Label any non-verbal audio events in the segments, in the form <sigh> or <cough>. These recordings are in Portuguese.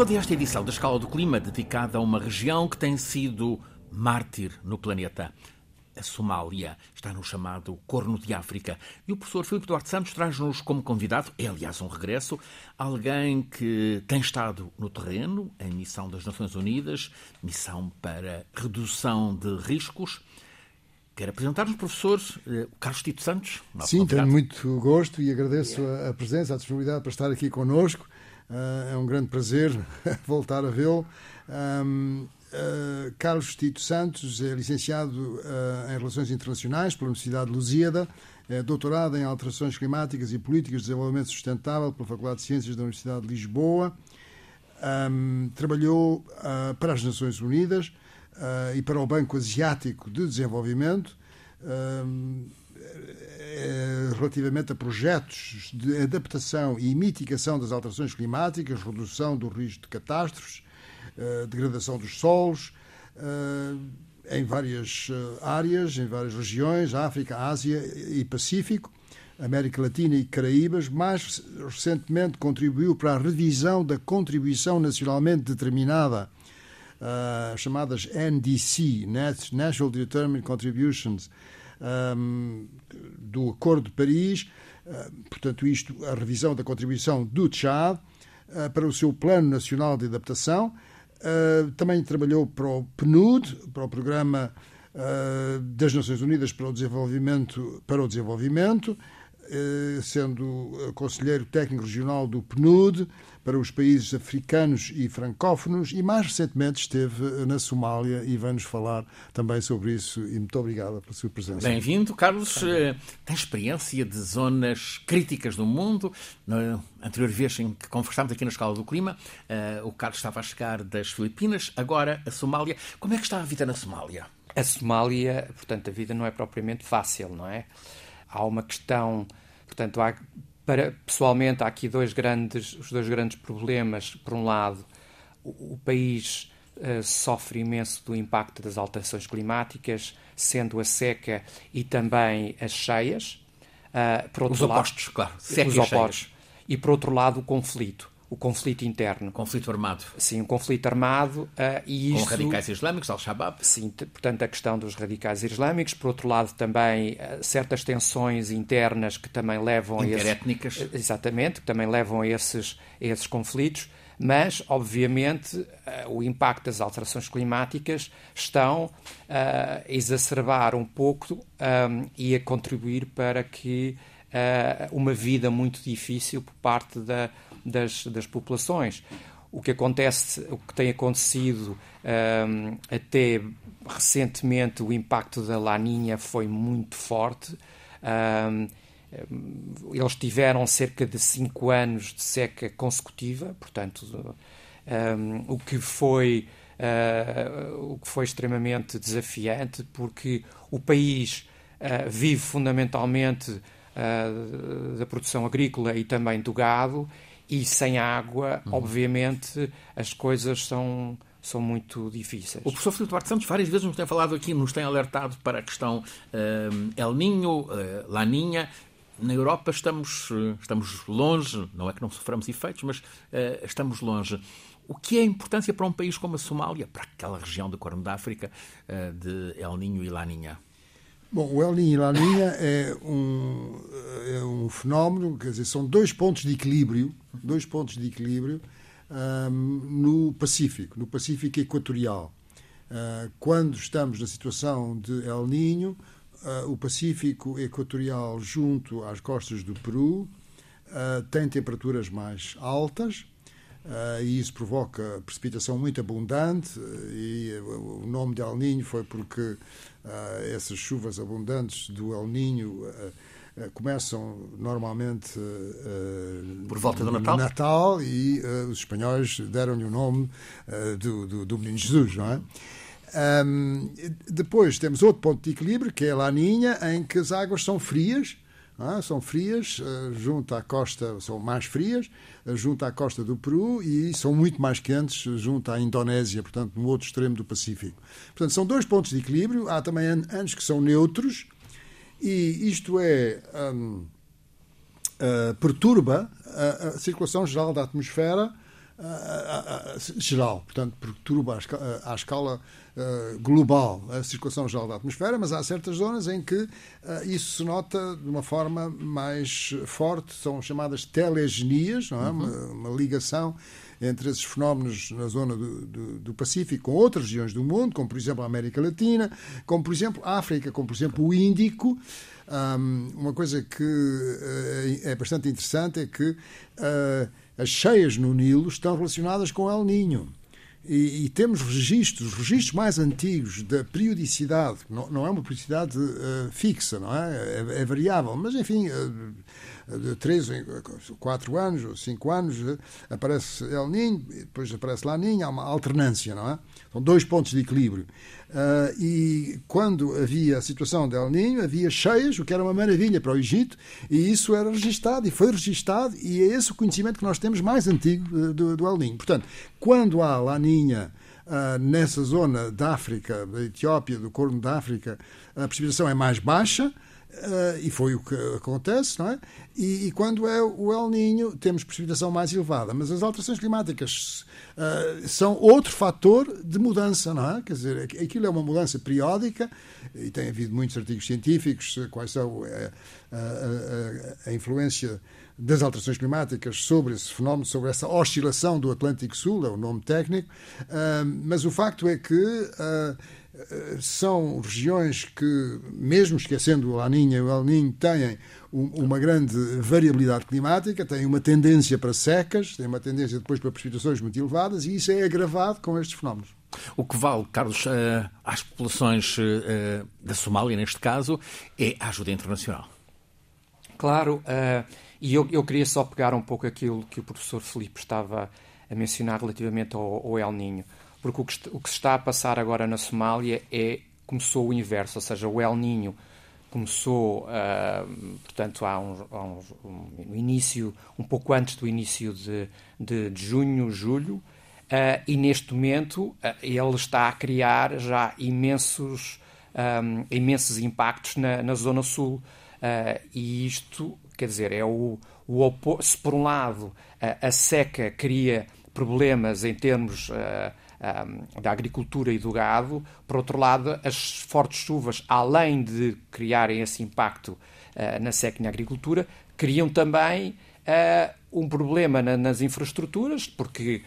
Toda esta edição da Escala do Clima dedicada a uma região que tem sido mártir no planeta. A Somália está no chamado Corno de África. E o professor Filipe Duarte Santos traz-nos como convidado, é aliás um regresso, alguém que tem estado no terreno, em missão das Nações Unidas, missão para redução de riscos. Quer apresentar-nos, professor, eh, Carlos Tito Santos? Sim, convidado. tenho muito gosto e agradeço a presença, a disponibilidade para estar aqui conosco. Uh, é um grande prazer <laughs> voltar a vê-lo. Um, uh, Carlos Tito Santos é licenciado uh, em Relações Internacionais pela Universidade de Lusíada, é doutorado em Alterações Climáticas e Políticas de Desenvolvimento Sustentável pela Faculdade de Ciências da Universidade de Lisboa. Um, trabalhou para as Nações Unidas e para o Banco Asiático de Desenvolvimento. Um, relativamente a projetos de adaptação e mitigação das alterações climáticas, redução do risco de catástrofes, eh, degradação dos solos, eh, em várias áreas, em várias regiões, África, Ásia e Pacífico, América Latina e Caraíbas, mais recentemente contribuiu para a revisão da contribuição nacionalmente determinada, chamadas NDC, National Determined Contributions, um, do Acordo de Paris, portanto, isto, a revisão da contribuição do Tchad uh, para o seu Plano Nacional de Adaptação. Uh, também trabalhou para o PNUD, para o Programa das Nações Unidas para o Desenvolvimento, para o Desenvolvimento sendo conselheiro técnico regional do PNUD, para os países africanos e francófonos e mais recentemente esteve na Somália e vai-nos falar também sobre isso e muito obrigado pela sua presença. Bem-vindo, Carlos. Eh, tem experiência de zonas críticas do mundo. Na anterior vez em que conversámos aqui na Escala do Clima, eh, o Carlos estava a chegar das Filipinas, agora a Somália. Como é que está a vida na Somália? A Somália, portanto, a vida não é propriamente fácil, não é? Há uma questão, portanto, há para, pessoalmente, há aqui dois grandes, os dois grandes problemas. Por um lado, o, o país uh, sofre imenso do impacto das alterações climáticas, sendo a seca e também as cheias. Uh, por outro os lado, opostos, claro. Seca os opostos. E, por outro lado, o conflito o conflito interno. Conflito armado. Sim, um conflito armado. Uh, e Com radicais islâmicos, Al-Shabaab. Sim, portanto, a questão dos radicais islâmicos. Por outro lado, também uh, certas tensões internas que também levam Interétnicas. a esses... Exatamente, que também levam a esses, a esses conflitos. Mas, obviamente, uh, o impacto das alterações climáticas estão a exacerbar um pouco um, e a contribuir para que uma vida muito difícil por parte da das, das populações. O que acontece, o que tem acontecido um, até recentemente, o impacto da Laninha foi muito forte. Um, eles tiveram cerca de cinco anos de seca consecutiva, portanto, um, o que foi uh, o que foi extremamente desafiante, porque o país uh, vive fundamentalmente uh, da produção agrícola e também do gado e sem água, uhum. obviamente, as coisas são são muito difíceis. O professor Filipe Duarte Santos várias vezes nos tem falado aqui, nos tem alertado para a questão uh, El Ninho, uh, Laninha. Na Europa estamos, uh, estamos longe, não é que não soframos efeitos, mas uh, estamos longe. O que é a importância para um país como a Somália, para aquela região do Corno da África, de El Ninho e Laninha? Bom, o El Niño e La Niña é um, é um fenómeno, quer dizer, são dois pontos de equilíbrio, dois pontos de equilíbrio um, no Pacífico, no Pacífico Equatorial. Uh, quando estamos na situação de El Niño, uh, o Pacífico Equatorial junto às costas do Peru uh, tem temperaturas mais altas, Uh, e isso provoca precipitação muito abundante e o nome de El Niño foi porque uh, essas chuvas abundantes do El Niño uh, começam normalmente por volta do Natal, Natal e os espanhóis deram-lhe o nome do, do, do, Menino Jesus, não é? Um, depois temos outro ponto de equilíbrio que é a Laninha, em que as águas são frias ah, são frias, uh, junto à costa, são mais frias, uh, junto à costa do Peru e são muito mais quentes junto à Indonésia, portanto, no outro extremo do Pacífico. Portanto, são dois pontos de equilíbrio. Há também anos que são neutros e isto é. Uh, perturba a, a, circulação geral da atmosfera geral, portanto, perturba à, escala global a circulação geral da atmosfera, mas há certas zonas em que isso se nota de uma forma mais forte, são chamadas telegenias, não é? Uhum. Uma, uma ligação entre esses fenómenos na zona do, do, do, Pacífico com outras regiões do mundo, como por exemplo a América Latina, como por exemplo a África, como por exemplo o Índico. Um, uma coisa que é bastante interessante é que uh, as cheias no Nilo estão relacionadas com El Ninho. E, e, temos registros, os registros mais antigos da periodicidade, não, não é uma periodicidade uh, fixa, não é? é? é? variável, mas enfim, uh, de 3 4 anos ou 5 anos uh, aparece El Ninho, depois aparece La Ninha, há uma alternância, não é? São dois pontos de equilíbrio. Uh, e quando havia a situação de El Ninho, havia cheias, o que era uma maravilha para o Egito, e isso era registado e foi registado, e é esse o conhecimento que nós temos mais antigo uh, do, do, El Ninho. Portanto, quando há Laninha uh, nessa zona da África, da Etiópia, do Corno da África, a precipitação é mais baixa, Uh, e foi o que acontece, não é? E, e, quando é o El Ninho, temos precipitação mais elevada. Mas as alterações climáticas uh, são outro fator de mudança, não é? Quer dizer, aquilo é uma mudança periódica e tem havido muitos artigos científicos quais são eh, a, a, a, a influência das alterações climáticas sobre esse fenómeno, sobre essa oscilação do Atlântico Sul, é o nome técnico, uh, mas o facto é que são regiões que, mesmo esquecendo o Laninha e o El Ninho, têm uma grande variabilidade climática, têm uma tendência para secas, têm uma tendência depois para precipitações muito elevadas e isso é agravado com estes fenómenos. O que vale, Carlos, eh, às populações eh, da Somália, neste caso, é a ajuda internacional. Claro, eh, e eu, eu queria só pegar um pouco aquilo que o professor Felipe estava a mencionar relativamente ao, ao El Ninho porque o que, o que se está a passar agora na Somália é começou o inverso, ou seja, o El Ninho começou, uh, portanto, há um, há um, um, início, um pouco antes do início de, de, de junho, julho, uh, e neste momento uh, ele está a criar já imensos, um, imensos impactos na, na Zona Sul. e isto, quer dizer, é o, o se por um lado a seca cria problemas em termos da agricultura e do gado. Por outro lado, as fortes chuvas, além de criarem esse impacto uh, na seca e na agricultura, criam também uh, um problema na, nas infraestruturas, porque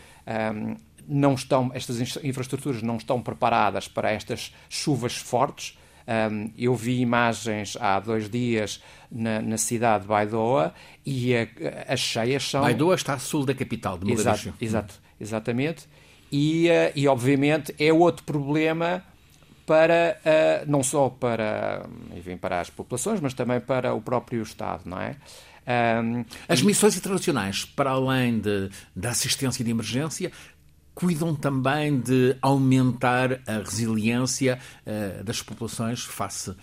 um, não estão, estas infraestruturas não estão preparadas para estas chuvas fortes. Um, eu vi imagens há dois dias na, na cidade de Baidoa e a, as cheias são. Baidoa está a sul da capital de Mogadishu. Exato, exato, exatamente e, eh, e obviamente é outro problema para uh, não só para, enfim, para as populações, mas também para o próprio Estado, não é? Um, as missões internacionais, para além de, da assistência de emergência, cuidam também de aumentar a resiliência uh, das populações face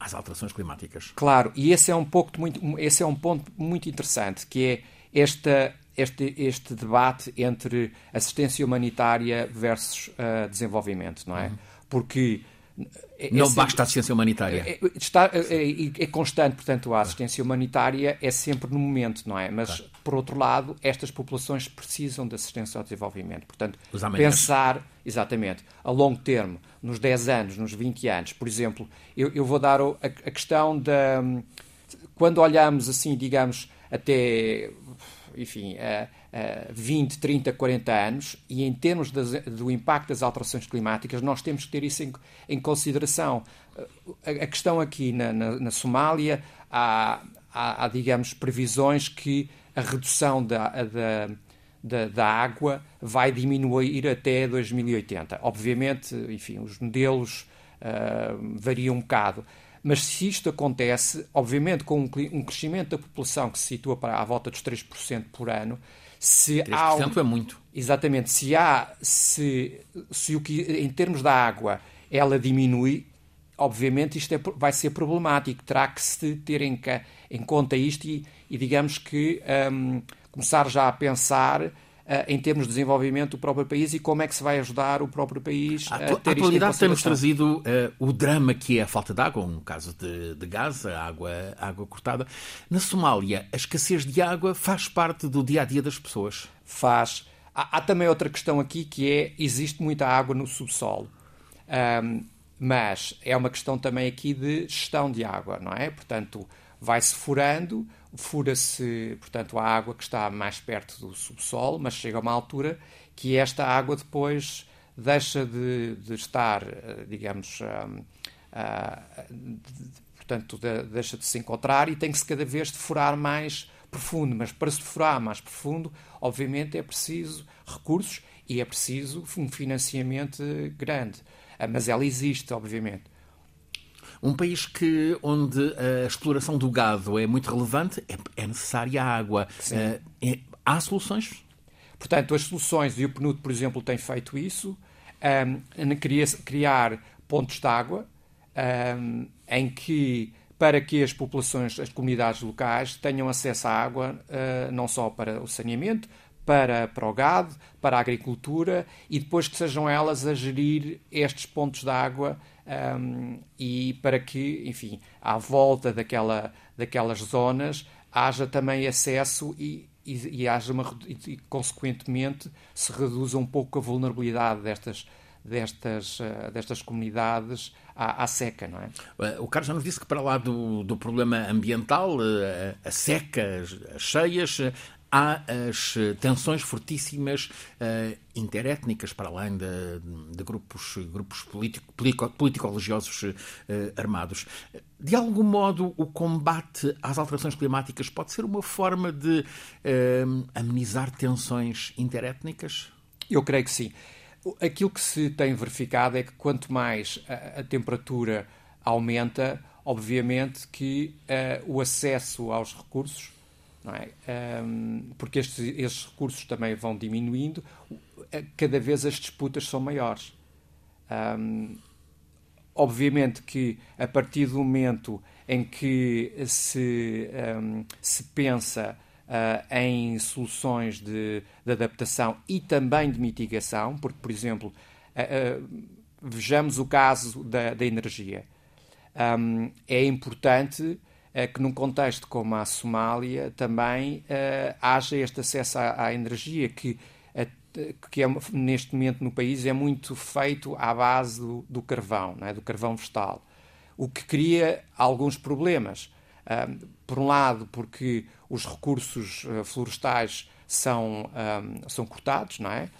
às alterações climáticas. Claro, e esse é um ponto muito, esse é um ponto muito interessante, que é esta este, este debate entre assistência humanitária versus uh, desenvolvimento, não é? Uhum. Porque não esse, basta a assistência humanitária. É, está, é, é, constante, portanto, a assistência humanitária é sempre no momento, não é? Mas, claro. por outro lado, estas populações precisam de assistência ao desenvolvimento. Portanto, pensar, exatamente, a longo termo, nos 10 anos, nos 20 anos. Por exemplo, eu, eu vou dar a, a questão da. Quando olhamos assim, digamos, até enfim, a, a 20, 30, 40 anos, e em termos das, do impacto das alterações climáticas, nós temos que ter isso em, em consideração. A, a, questão aqui na, na, na Somália, há, há, há, digamos, previsões que a redução da, da da, da, água vai diminuir até 2080. Obviamente, enfim, os modelos uh, variam um bocado. Mas se isto acontece, obviamente com um crescimento da população que se situa para à volta dos 3% por ano, se 3% há um, é muito. Exatamente, se há se, se o que em termos da água ela diminui, obviamente isto é, vai ser problemático, terá que se ter em, em conta isto e, e digamos que um, começar já a pensar em termos de desenvolvimento do próprio país e como é que se vai ajudar o próprio país a, ter a atualidade temos trazido uh, o drama que é a falta de água, um caso de, de gás, a água, a água cortada. Na Somália, a escassez de água faz parte do dia a dia das pessoas. Faz. há, há, também outra questão aqui que é: existe muita água no subsolo. Um, mas é uma questão também aqui de gestão de água, não é? Portanto, vai-se furando, fura-se, portanto, a água que está mais perto do subsolo, mas chega a uma altura que esta água depois deixa de, de estar, eh, digamos, uh, portanto, de, deixa de se encontrar e tem que se cada vez furar mais profundo. Mas para se furar mais profundo, obviamente é preciso recursos e é preciso um financiamento grande. Uh, mas ela existe, obviamente. Um país que, onde a exploração do gado é muito relevante, é, é necessária água. Uh, é, há soluções? Portanto, as soluções, e o PNUD, por exemplo, tem feito isso, um, criar pontos de água um, em que para que as populações, as comunidades locais tenham acesso à água, uh, não só para o saneamento, para, para o gado, para a agricultura e depois que sejam elas a gerir estes pontos de água um, e para que, enfim, à volta daquela, daquelas zonas haja também acesso e, e, e haja uma, e, consequentemente se reduza um pouco a vulnerabilidade destas, destas, uh, destas comunidades à, à, seca, não é? Eh, o Carlos já nos disse que para lá do, do problema ambiental, uh, a seca, as cheias, há as tensões fortíssimas uh, interétnicas para além de, de grupos, grupos político-religiosos uh, armados. De algum modo, o combate às alterações climáticas pode ser uma forma de uh, amenizar tensões interétnicas? Eu creio que sim. Aquilo que se tem verificado é que quanto mais a, a temperatura aumenta, obviamente que o acesso aos recursos é? Porque estes, recursos também vão diminuindo, cada vez as disputas são maiores. Obviamente que a partir do momento em que se, se pensa uh, em soluções de, de, adaptação e também de mitigação, porque, por exemplo, uh, uh, vejamos o caso da, da energia. É importante que num contexto como a Somália também uh, haja este acesso à, à energia que, uh, que é, neste momento no país é muito feito à base do, do carvão, é? do carvão vegetal, o que cria alguns problemas. Uh, por um lado, porque os recursos florestais são, um, são cortados não é?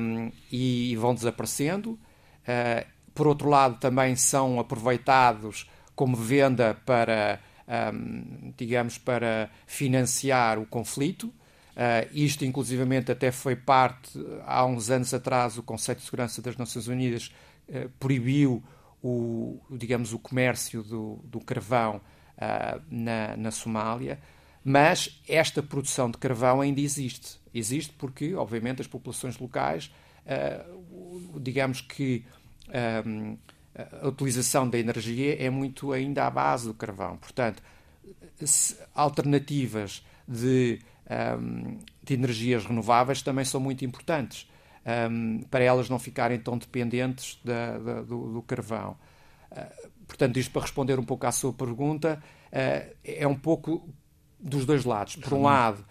Um, e vão desaparecendo. por outro lado, também são aproveitados como venda para, um, digamos, para financiar o conflito. Uh, isto, inclusivamente, até foi parte, há uns anos atrás, o Conselho de Segurança das Nações Unidas uh, proibiu o, digamos, o comércio do, do carvão uh, na, na Somália, mas esta produção de carvão ainda existe. Existe porque, obviamente, as populações locais, digamos que a utilização da energia é muito ainda à base do carvão. Portanto, alternativas de, um, de energias renováveis também são muito importantes um, para elas não ficarem tão dependentes da, da, do, do, carvão. Uh, portanto, isto para responder um pouco à sua pergunta, uh, é um pouco dos dois lados. Por um lado,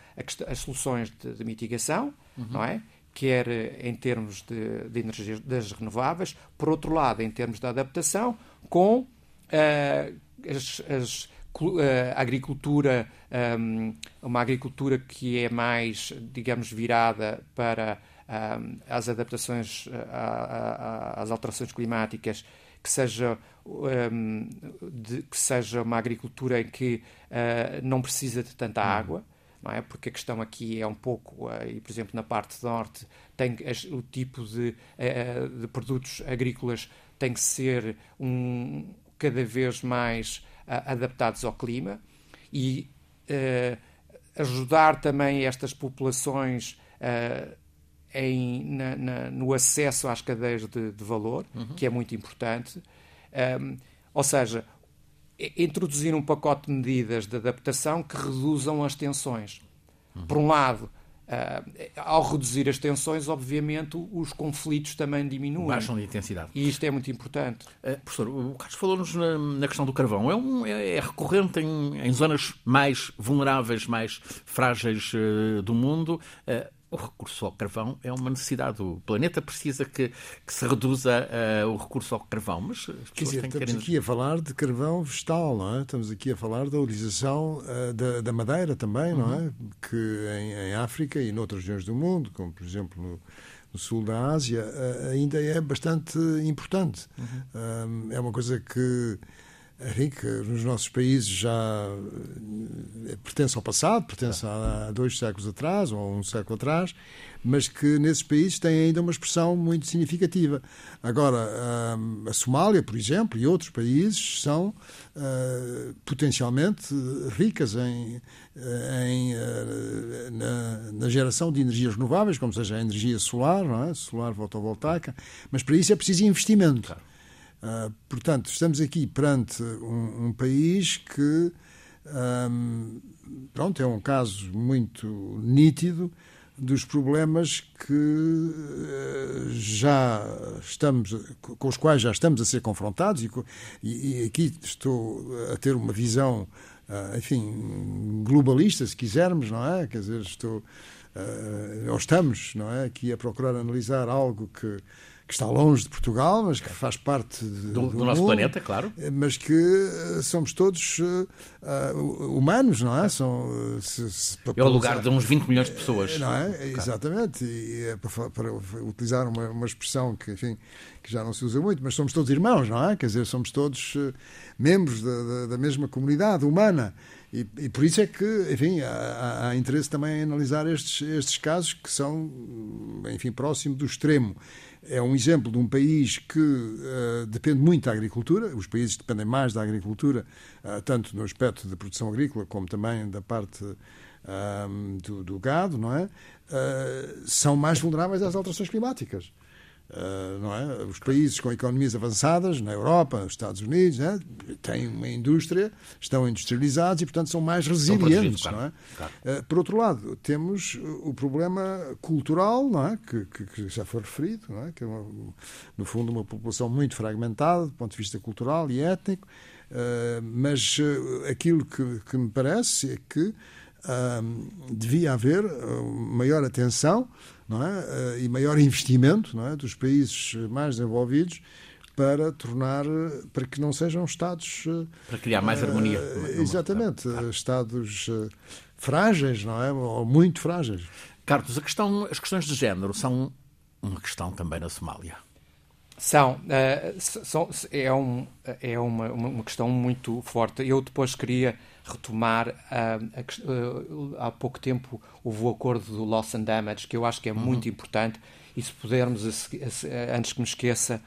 as soluções de, de mitigação, uhum. não é? Quer em termos de, de energias das renováveis, por outro lado, em termos de adaptação, com uh, as, as, uh, a agricultura, um, uma agricultura que é mais, digamos, virada para um, as adaptações às alterações climáticas, que seja, um, de, que seja uma agricultura em que uh, não precisa de tanta uhum. água não é? Porque a questão aqui é um pouco, uh, e por exemplo na parte norte, tem as, o tipo de, uh, de, produtos agrícolas tem que ser um, cada vez mais uh, adaptados ao clima e ajudar também estas populações em, na, na, no acesso às cadeias de, de valor, uhum. que é muito importante. Um, ou seja, introduzir um pacote de medidas de adaptação que reduzam as tensões. Uhum. Por um lado, Uh, ao reduzir as tensões, obviamente, os conflitos também diminuem. Baixam de intensidade. E isto é muito importante. Uh, professor, o Carlos falou-nos na, na, questão do carvão. É, um, é, é recorrente em, em, zonas mais vulneráveis, mais frágeis uh, do mundo. O recurso ao carvão é uma necessidade. O planeta precisa que, que se reduza uh, o recurso ao carvão, mas as Quer dizer, estamos querem... aqui a falar de carvão vegetal, não é? Estamos aqui a falar da utilização uh, da, da, madeira também, uhum. não é? Uhum. Que em, em, África e noutras regiões do mundo, como por exemplo no, no sul da Ásia, uh, ainda é bastante importante. Uhum. é uma coisa que que nos nossos países já eh, pertence ao passado, pertence a dois séculos atrás ou um século atrás, mas que nesses países tem ainda uma expressão muito significativa. Agora, a Somália, por exemplo, e outros países são uh, potencialmente ricas em, eh, em uh, na, na, geração de energias renováveis, como seja a energia solar, é? solar fotovoltaica, mas para isso é preciso investimento. Claro. Uh, portanto, estamos aqui perante um, um país que um, pronto, é um caso muito nítido dos problemas que uh, já estamos com os quais já estamos a ser confrontados e, e, aqui estou a ter uma visão uh, enfim globalista se quisermos não é? Quer dizer estou ou estamos não é? Aqui a procurar analisar algo que que está longe de Portugal, mas que faz parte de, do, do, do, nosso mundo, planeta, claro. Mas que eh, somos todos uh, humanos, não é? São, se, se, é o lugar de uns 20 milhões de pessoas. Não é? Claro. Exatamente. E é para, para utilizar uma, uma, expressão que, enfim, que já não se usa muito, mas somos todos irmãos, não é? Quer dizer, somos todos membros da, da, da mesma comunidade humana. E, e, por isso é que, enfim, há, há, interesse também em analisar estes, estes casos que são, enfim, próximo do extremo é um exemplo de um país que uh, depende muito da agricultura. Os países dependem mais da agricultura, uh, tanto no aspecto da produção agrícola como também da parte uh, do, do, gado, não é? são mais vulneráveis às alterações climáticas. Uh, não é? Os países com economias avançadas, na Europa, nos Estados Unidos, é? têm uma indústria, estão industrializados e, portanto, são mais resilientes. Claro. Não é? Claro. Uh, por outro lado, temos o problema cultural, não é? que, que, que já foi referido, não é? que é, uma, no fundo, uma população muito fragmentada do ponto de vista cultural e étnico, uh, mas aquilo que, que, me parece é que devia haver maior atenção não é? Eh, e maior investimento não é? dos países mais desenvolvidos para tornar para que não sejam estados eh, para criar mais uh, harmonia exatamente claro. estados frágeis não é ou muito frágeis Carlos a questão as questões de género são uma questão também na Somália são, uh, são é, um, é uma, uma questão muito forte eu depois queria retomar. Uh, há pouco tempo houve o acordo do loss and damage, que eu acho que é uhum. muito importante, e se pudermos, antes que me esqueça,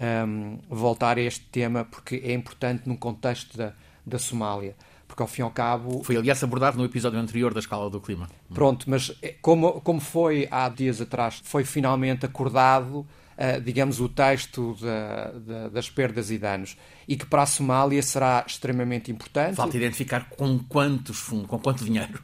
um, voltar a este tema, porque é importante no contexto da, da Somália. Porque, ao fim e ao cabo. Foi, aliás, abordado no episódio anterior da escala do clima. Pronto, mas eh, como, como foi há dias atrás, foi finalmente acordado uh, digamos, o texto da, da, das perdas e danos e que para a Somália será extremamente importante. Falta identificar com quantos fundos, com quanto dinheiro.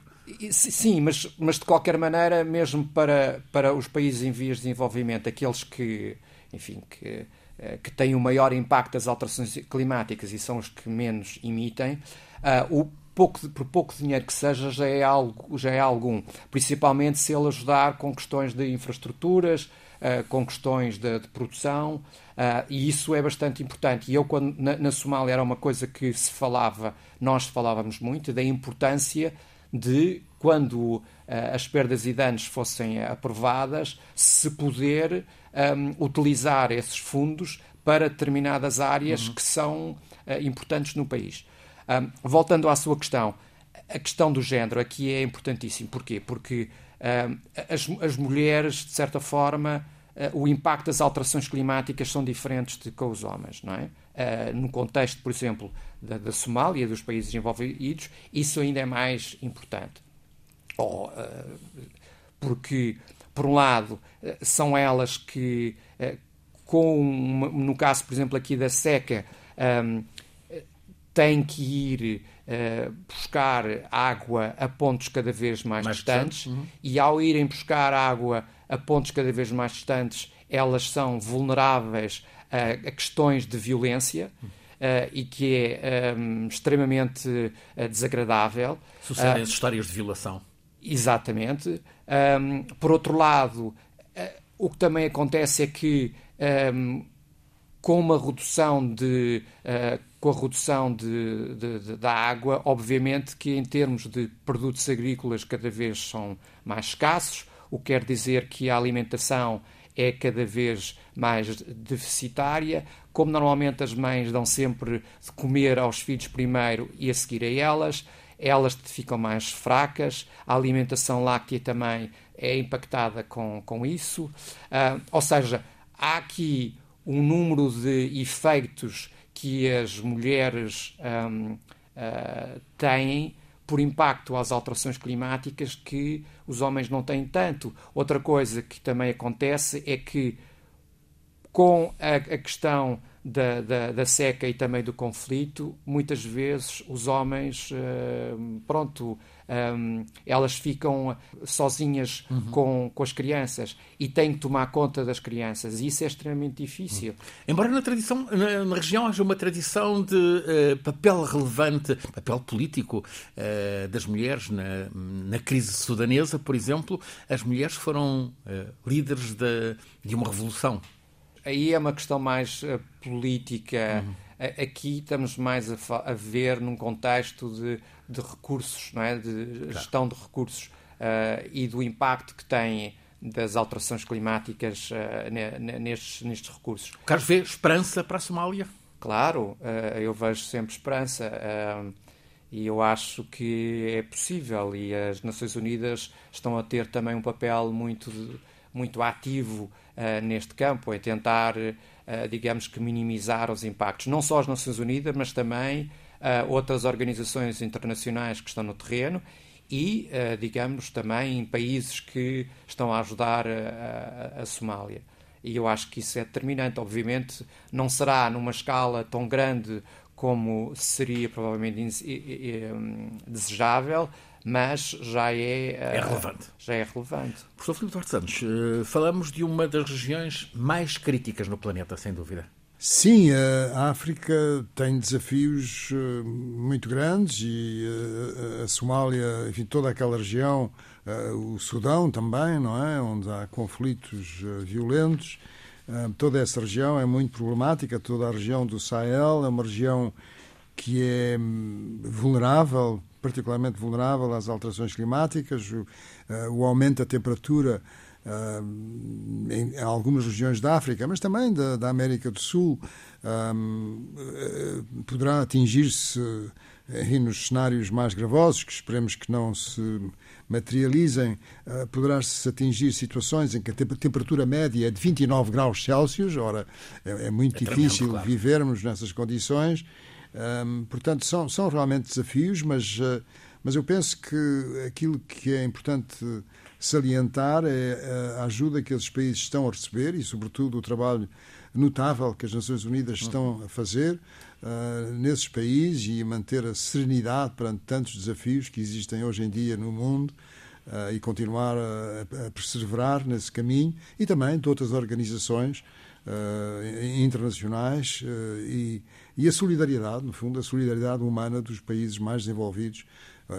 Sim, mas, mas de qualquer maneira, mesmo para, para os países em vias de desenvolvimento, aqueles que, enfim, que, eh, que têm o maior impacto das alterações climáticas e são os que menos emitem, uh, o pouco, por pouco dinheiro que seja, já é, algo, já é algum. Principalmente se ele ajudar com questões de infraestruturas, uh, com questões de, de produção, uh, e isso é bastante importante. E eu, quando na, na, Somália, era uma coisa que se falava, nós falávamos muito, da importância de, quando uh, as perdas e danos fossem aprovadas, se poder um, utilizar esses fundos para determinadas áreas uhum. que são importantes no país. Um, voltando à sua questão, a questão do género aqui é importantíssimo. Porquê? Porque as, as mulheres, de certa forma, uh, o impacto das alterações climáticas são diferentes de com os homens, não é? Uh, no contexto, por exemplo, da, da Somália, dos países envolvidos, isso ainda é mais importante. Oh, porque, por um lado, são elas que, com, no caso, por exemplo, aqui da seca, têm que ir uh, buscar água a pontos cada vez mais, mais distantes uhum. e ao irem buscar água a pontos cada vez mais distantes, elas são vulneráveis a, a questões de violência. Uh, e que é um, extremamente uh, desagradável. Sucedem uh, histórias de violação. Exatamente. Um, por outro lado, uh, o que também acontece é que um, com uma redução de com a redução de, de, de, da água, obviamente que em termos de produtos agrícolas cada vez são mais escassos, o que quer dizer que a alimentação é cada vez mais deficitária. Como normalmente as mães dão sempre de comer aos filhos primeiro e a seguir a elas, elas ficam mais fracas, a alimentação láctea também é impactada com, com isso. Uh, ou seja, há aqui um número de efeitos que as mulheres um, uh, ah, têm por impacto às alterações climáticas que os homens não têm tanto. Outra coisa que também acontece é que, com a, a questão da, da, da, seca e também do conflito, muitas vezes os homens, uh, pronto, um, elas ficam sozinhas uhum. com, com as crianças e têm que tomar conta das crianças. E isso é extremamente difícil. Uhum. Embora na tradição, na, na, região haja uma tradição de uh, papel relevante, papel político uh, das mulheres na, na crise sudanesa, por exemplo, as mulheres foram uh, líderes de, de uma revolução. Aí é uma questão mais política. Uhum Aqui estamos mais a, a ver num contexto de, de, recursos, não é? de gestão de recursos uh, e do impacto que tem das alterações climáticas uh, nestes, nestes recursos. O Carlos vê esperança para a Somália? Claro, uh, eu vejo sempre esperança. e eu acho que é possível e as Nações Unidas estão a ter também um papel muito, muito ativo neste campo, é tentar eh, digamos que minimizar os impactos, não só as Nações Unidas, mas também outras organizações internacionais que estão no terreno e, digamos, também países que estão a ajudar a, a, a Somália. E eu acho que isso é determinante. Obviamente, não será numa escala tão grande como seria provavelmente desejável, mas já é, é relevante. Já é relevante. Professor Filipe Duarte Santos, eh, falamos de uma das regiões mais críticas no planeta, sem dúvida. Sim, a África tem desafios eh, muito grandes e eh, a Somália, enfim, toda aquela região, o Sudão também, não é? Onde há conflitos violentos. Toda essa região é muito problemática, toda a região do Sahel é uma região que é hum, vulnerável particularmente vulnerável às alterações climáticas, o, uh, o aumento da temperatura uh, em, algumas regiões da África, mas também da, da América do Sul, uh, poderá atingir-se nos cenários mais gravosos, que esperemos que não se materializem, poderá-se atingir situações em que a temperatura média é de 29 graus Celsius, ora, é, é muito é difícil claro. vivermos nessas condições, um, portanto, são, são realmente desafios, mas, uh, mas eu penso que aquilo que é importante salientar é a ajuda que esses países estão a receber e, sobretudo, o trabalho notável que as Nações Unidas estão a fazer uh, nesses países e manter a serenidade perante tantos desafios que existem hoje em dia no mundo. Uh, e continuar a, a, perseverar nesse caminho e também de outras organizações uh, internacionais uh, e, e a solidariedade, no fundo, a solidariedade humana dos países mais desenvolvidos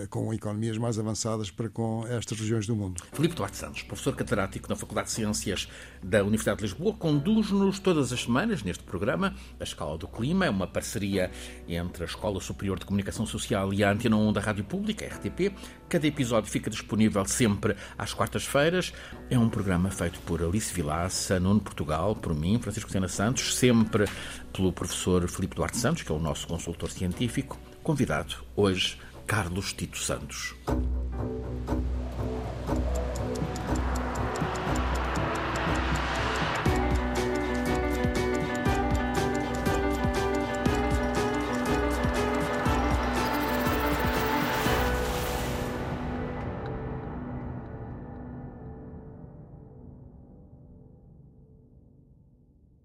com economias mais avançadas para com estas regiões do mundo. Filipe Duarte Santos, professor catedrático na Faculdade de Ciências da Universidade de Lisboa, conduz-nos todas as semanas neste programa A Escala do Clima. É uma parceria entre a Escola Superior de Comunicação Social e a Antena 1 da Rádio Pública, RTP. Cada episódio fica disponível sempre às quartas-feiras. É um programa feito por Alice Vilaça, Nuno Portugal, por mim, Francisco Sena Santos, sempre pelo professor Filipe Duarte Santos, que é o nosso consultor científico, convidado hoje Carlos Tito Santos.